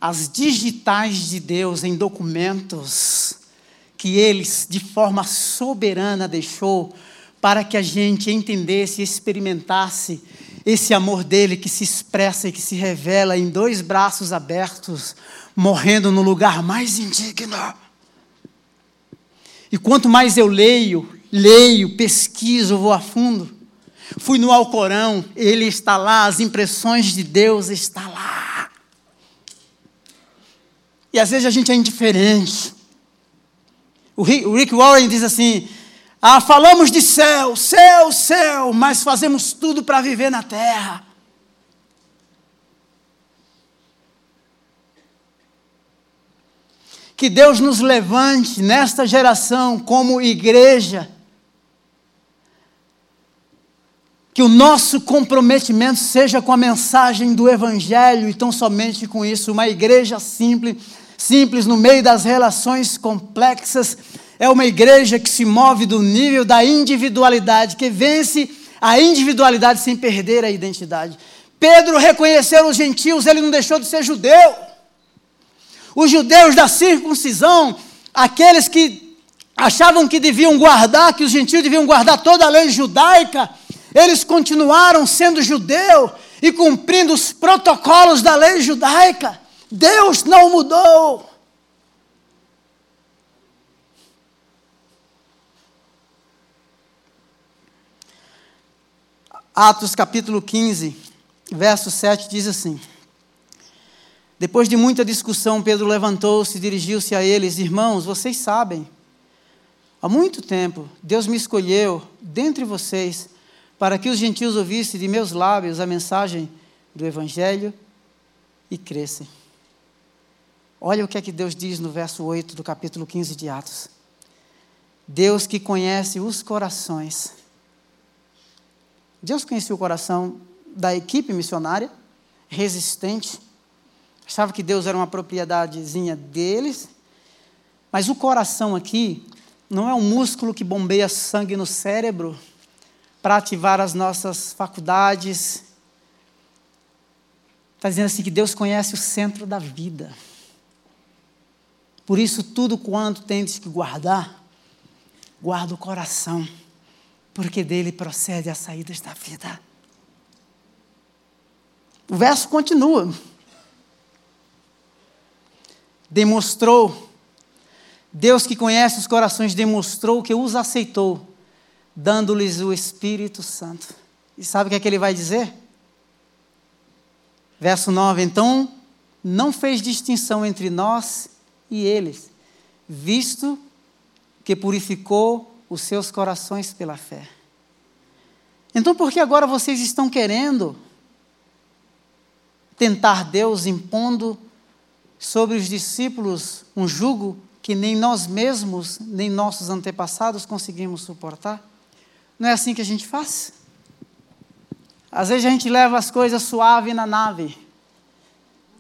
as digitais de Deus em documentos que eles, de forma soberana, deixou para que a gente entendesse e experimentasse esse amor dele que se expressa e que se revela em dois braços abertos, morrendo no lugar mais indigno. E quanto mais eu leio, leio, pesquiso, vou a fundo. Fui no Alcorão, ele está lá, as impressões de Deus está lá. E às vezes a gente é indiferente. O Rick Warren diz assim: ah, falamos de céu, céu, céu, mas fazemos tudo para viver na terra. Que Deus nos levante nesta geração como igreja. Que o nosso comprometimento seja com a mensagem do Evangelho e tão somente com isso. Uma igreja simples, simples no meio das relações complexas. É uma igreja que se move do nível da individualidade, que vence a individualidade sem perder a identidade. Pedro reconheceu os gentios, ele não deixou de ser judeu. Os judeus da circuncisão, aqueles que achavam que deviam guardar, que os gentios deviam guardar toda a lei judaica, eles continuaram sendo judeu e cumprindo os protocolos da lei judaica. Deus não mudou. Atos capítulo 15, verso 7 diz assim: depois de muita discussão, Pedro levantou-se e dirigiu-se a eles: Irmãos, vocês sabem, há muito tempo Deus me escolheu dentre vocês para que os gentios ouvissem de meus lábios a mensagem do Evangelho e crescem. Olha o que é que Deus diz no verso 8 do capítulo 15 de Atos. Deus que conhece os corações. Deus conhecia o coração da equipe missionária, resistente, achava que Deus era uma propriedadezinha deles, mas o coração aqui não é um músculo que bombeia sangue no cérebro para ativar as nossas faculdades. Está dizendo assim que Deus conhece o centro da vida. Por isso, tudo quanto tens que guardar, guarda o coração, porque dele procede as saídas da vida. O verso continua. Demonstrou, Deus que conhece os corações, demonstrou que os aceitou, dando-lhes o Espírito Santo. E sabe o que é que ele vai dizer? Verso 9: Então não fez distinção entre nós e eles, visto que purificou os seus corações pela fé. Então, por que agora vocês estão querendo tentar Deus impondo sobre os discípulos um jugo que nem nós mesmos, nem nossos antepassados conseguimos suportar? Não é assim que a gente faz? Às vezes a gente leva as coisas suave na nave,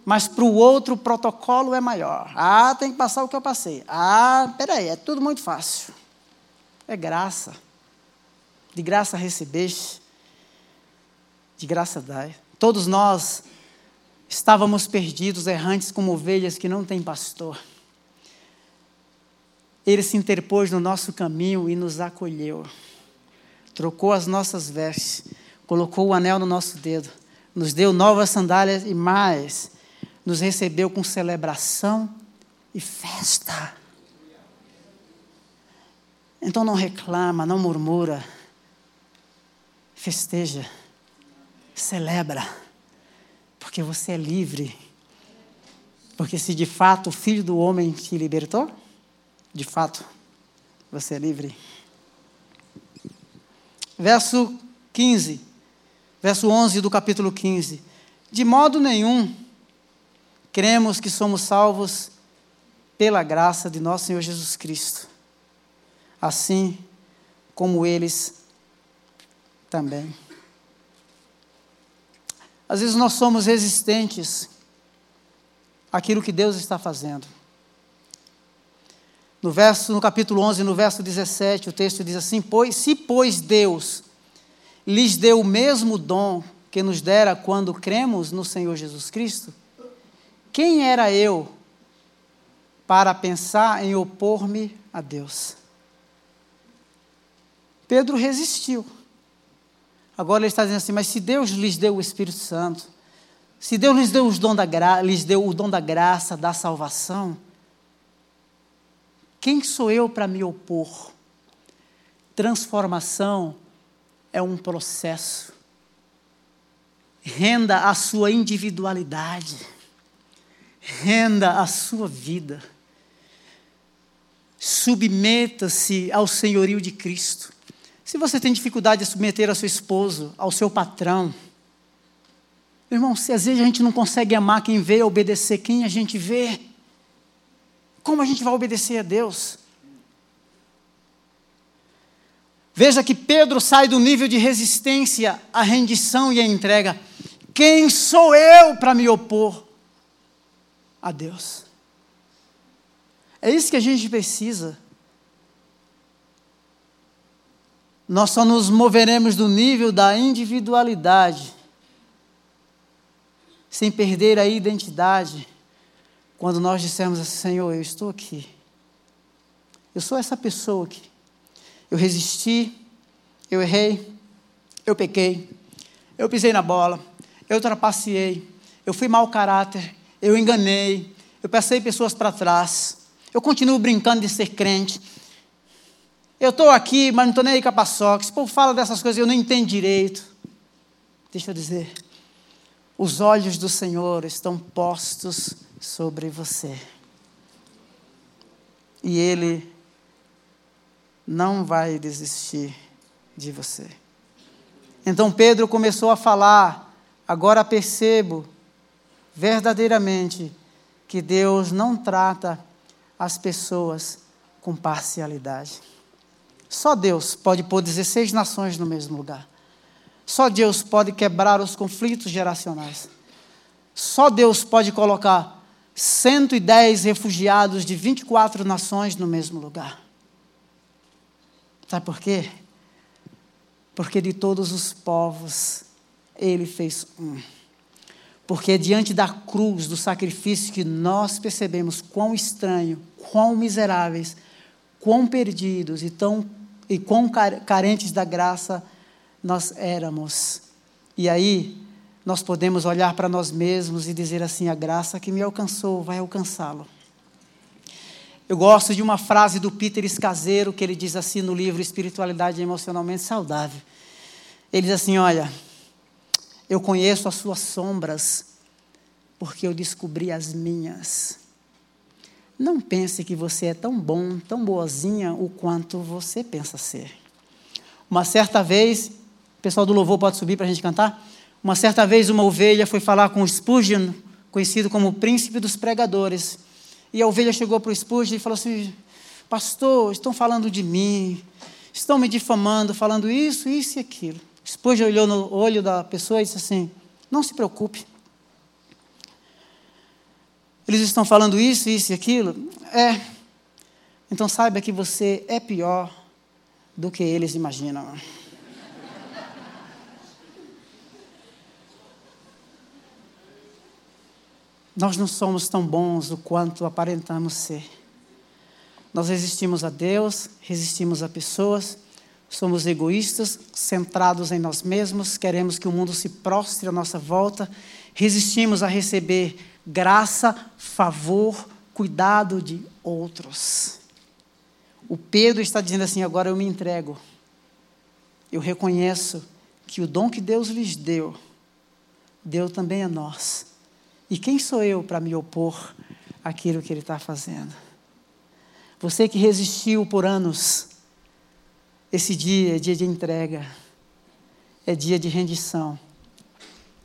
mas para o outro o protocolo é maior. Ah, tem que passar o que eu passei. Ah, peraí, é tudo muito fácil. É graça. De graça recebeste, de graça dai. Todos nós Estávamos perdidos, errantes como ovelhas que não têm pastor. Ele se interpôs no nosso caminho e nos acolheu. Trocou as nossas vestes, colocou o anel no nosso dedo, nos deu novas sandálias e mais, nos recebeu com celebração e festa. Então não reclama, não murmura, festeja, celebra porque você é livre. Porque se de fato o Filho do Homem te libertou, de fato você é livre. Verso 15, verso 11 do capítulo 15. De modo nenhum cremos que somos salvos pela graça de nosso Senhor Jesus Cristo, assim como eles também. Às vezes nós somos resistentes àquilo que Deus está fazendo. No verso, no capítulo 11, no verso 17, o texto diz assim: "Pois se pois Deus lhes deu o mesmo dom que nos dera quando cremos no Senhor Jesus Cristo, quem era eu para pensar em opor-me a Deus?" Pedro resistiu. Agora ele está dizendo assim: mas se Deus lhes deu o Espírito Santo, se Deus lhes deu, dom da gra lhes deu o dom da graça, da salvação, quem sou eu para me opor? Transformação é um processo. Renda a sua individualidade, renda a sua vida, submeta-se ao senhorio de Cristo. Se você tem dificuldade de submeter a seu esposo, ao seu patrão, irmão, se às vezes a gente não consegue amar quem vê, obedecer quem a gente vê, como a gente vai obedecer a Deus? Veja que Pedro sai do nível de resistência à rendição e à entrega. Quem sou eu para me opor a Deus? É isso que a gente precisa. nós só nos moveremos do nível da individualidade, sem perder a identidade, quando nós dissermos assim: Senhor, eu estou aqui. Eu sou essa pessoa aqui. Eu resisti, eu errei, eu pequei, eu pisei na bola, eu trapaceei, eu fui mau caráter, eu enganei, eu passei pessoas para trás, eu continuo brincando de ser crente, eu estou aqui, mas não estou nem aí com a paçoca. Povo fala dessas coisas eu não entendo direito. Deixa eu dizer. Os olhos do Senhor estão postos sobre você. E Ele não vai desistir de você. Então Pedro começou a falar: agora percebo verdadeiramente que Deus não trata as pessoas com parcialidade. Só Deus pode pôr 16 nações no mesmo lugar. Só Deus pode quebrar os conflitos geracionais. Só Deus pode colocar 110 refugiados de 24 nações no mesmo lugar. Sabe por quê? Porque de todos os povos ele fez um. Porque diante da cruz, do sacrifício que nós percebemos quão estranho, quão miseráveis, quão perdidos e, tão, e quão carentes da graça nós éramos. E aí, nós podemos olhar para nós mesmos e dizer assim: a graça que me alcançou vai alcançá-lo. Eu gosto de uma frase do Peter Escaseiro, que ele diz assim no livro Espiritualidade Emocionalmente Saudável. Ele diz assim: Olha, eu conheço as suas sombras, porque eu descobri as minhas. Não pense que você é tão bom, tão boazinha, o quanto você pensa ser. Uma certa vez, o pessoal do louvor pode subir para a gente cantar? Uma certa vez, uma ovelha foi falar com Spurgeon, conhecido como o príncipe dos pregadores. E a ovelha chegou para o Spurgeon e falou assim: Pastor, estão falando de mim, estão me difamando, falando isso, isso e aquilo. Spurgeon olhou no olho da pessoa e disse assim: Não se preocupe. Eles estão falando isso, isso e aquilo? É. Então saiba que você é pior do que eles imaginam. Nós não somos tão bons o quanto aparentamos ser. Nós resistimos a Deus, resistimos a pessoas Somos egoístas, centrados em nós mesmos, queremos que o mundo se prostre à nossa volta, resistimos a receber graça, favor, cuidado de outros. O Pedro está dizendo assim: agora eu me entrego. Eu reconheço que o dom que Deus lhes deu, deu também a nós. E quem sou eu para me opor àquilo que Ele está fazendo? Você que resistiu por anos, esse dia é dia de entrega, é dia de rendição.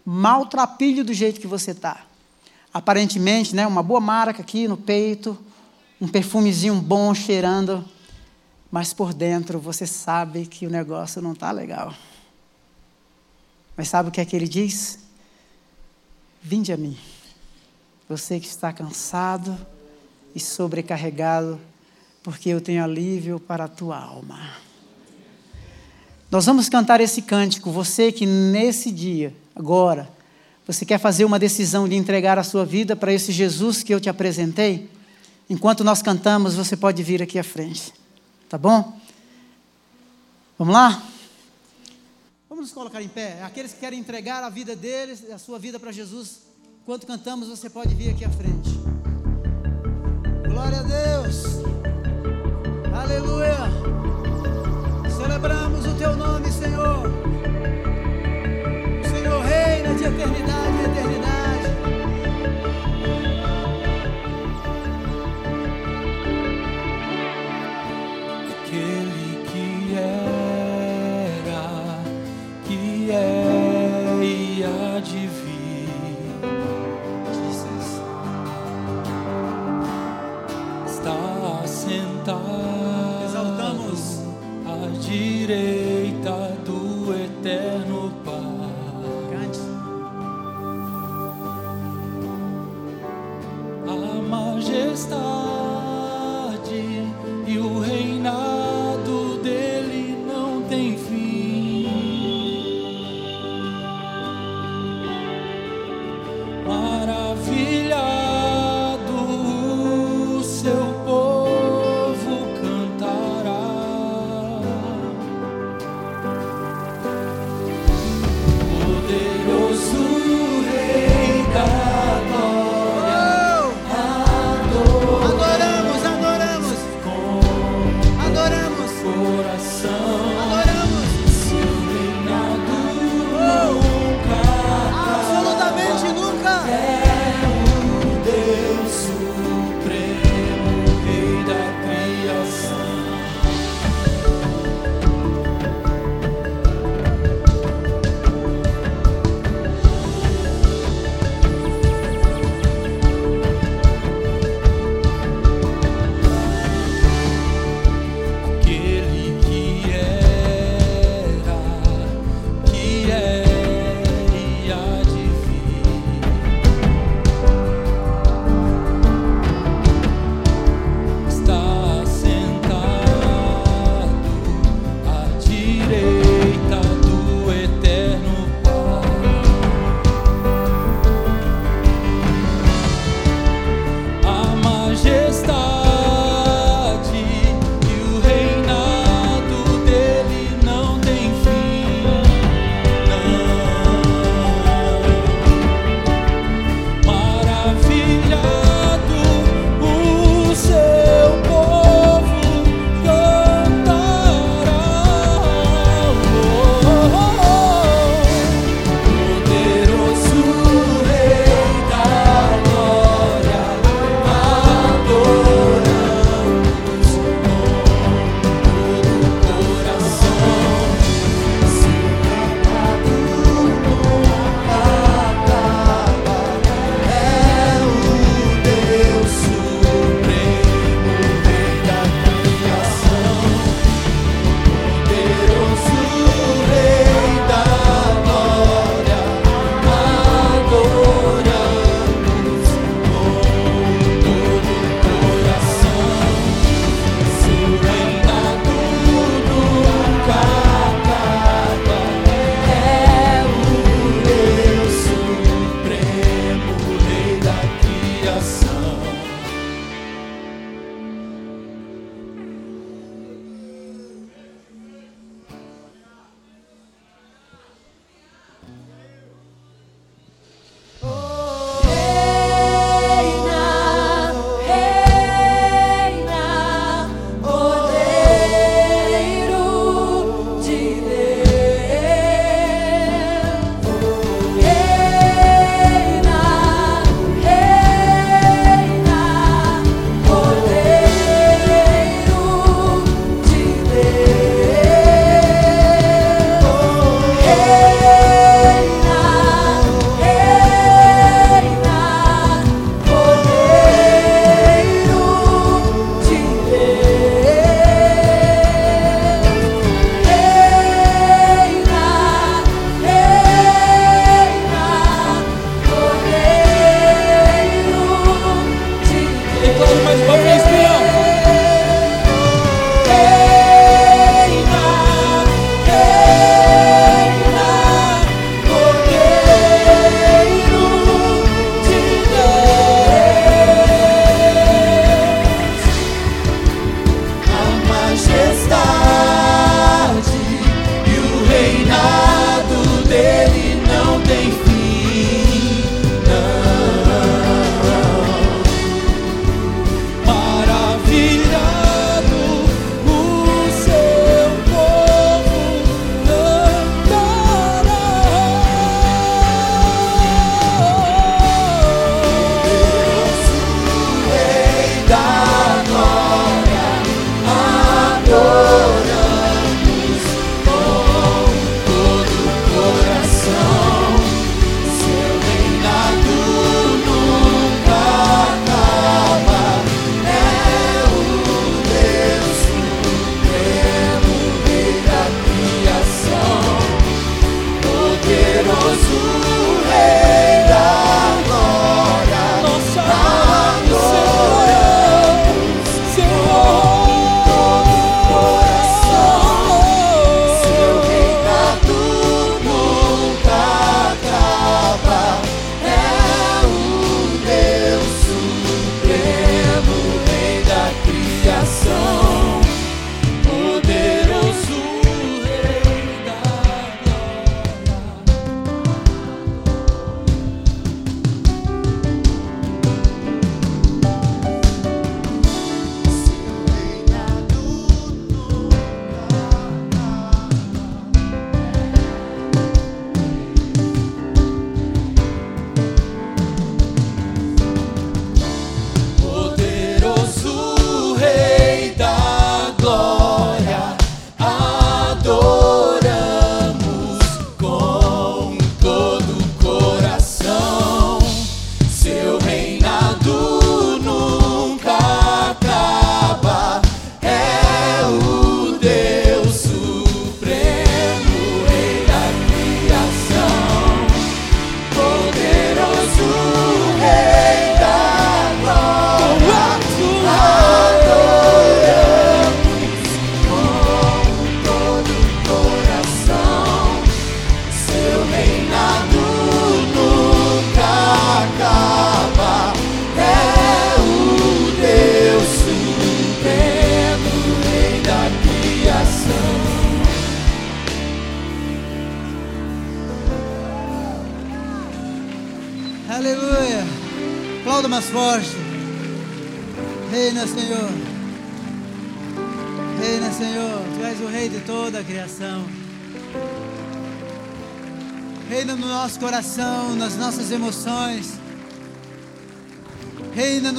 Maltrapilho do jeito que você está. Aparentemente, né, uma boa marca aqui no peito, um perfumezinho bom cheirando, mas por dentro você sabe que o negócio não está legal. Mas sabe o que é que ele diz? Vinde a mim, você que está cansado e sobrecarregado, porque eu tenho alívio para a tua alma. Nós vamos cantar esse cântico. Você que nesse dia, agora, você quer fazer uma decisão de entregar a sua vida para esse Jesus que eu te apresentei? Enquanto nós cantamos, você pode vir aqui à frente. Tá bom? Vamos lá? Vamos nos colocar em pé. Aqueles que querem entregar a vida deles, a sua vida para Jesus, enquanto cantamos, você pode vir aqui à frente. Glória a Deus. Aleluia. Celebramos o teu nome, Senhor. O Senhor reina de eternidade em eternidade.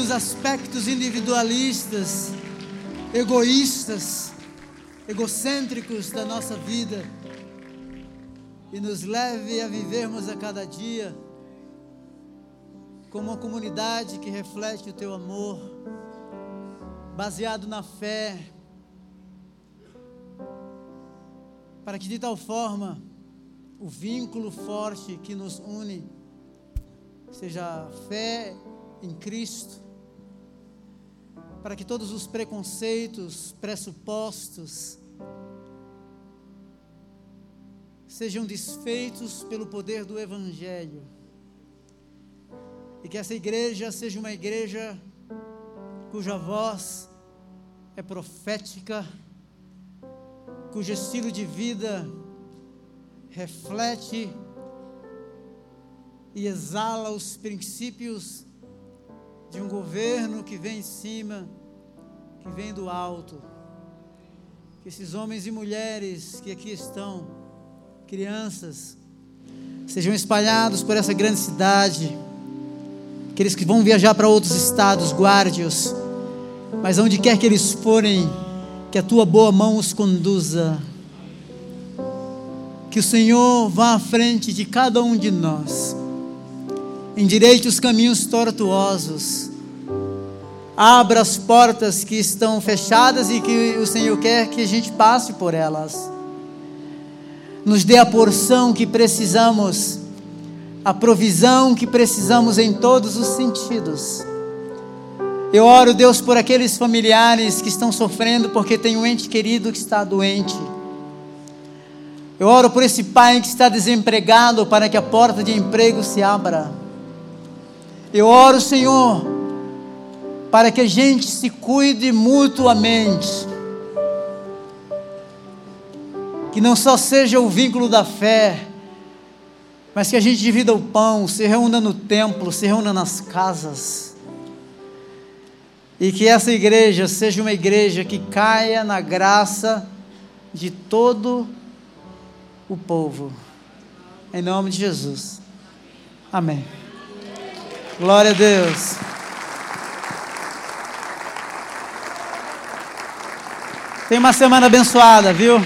Nos aspectos individualistas, egoístas, egocêntricos da nossa vida. E nos leve a vivermos a cada dia como uma comunidade que reflete o teu amor, baseado na fé, para que de tal forma o vínculo forte que nos une seja a fé em Cristo, para que todos os preconceitos, pressupostos, sejam desfeitos pelo poder do Evangelho. E que essa igreja seja uma igreja cuja voz é profética, cujo estilo de vida reflete e exala os princípios de um governo que vem em cima, que vem do alto. Que esses homens e mulheres que aqui estão, crianças, sejam espalhados por essa grande cidade Aqueles que vão viajar para outros estados, guarde-os. Mas onde quer que eles forem, que a tua boa mão os conduza. Que o Senhor vá à frente de cada um de nós. Endireite os caminhos tortuosos. Abra as portas que estão fechadas e que o Senhor quer que a gente passe por elas. Nos dê a porção que precisamos a provisão que precisamos em todos os sentidos. Eu oro, Deus, por aqueles familiares que estão sofrendo porque tem um ente querido que está doente. Eu oro por esse pai que está desempregado para que a porta de emprego se abra. Eu oro, Senhor, para que a gente se cuide mutuamente. Que não só seja o vínculo da fé, mas que a gente divida o pão, se reúna no templo, se reúna nas casas. E que essa igreja seja uma igreja que caia na graça de todo o povo. Em nome de Jesus. Amém. Glória a Deus. Tem uma semana abençoada, viu?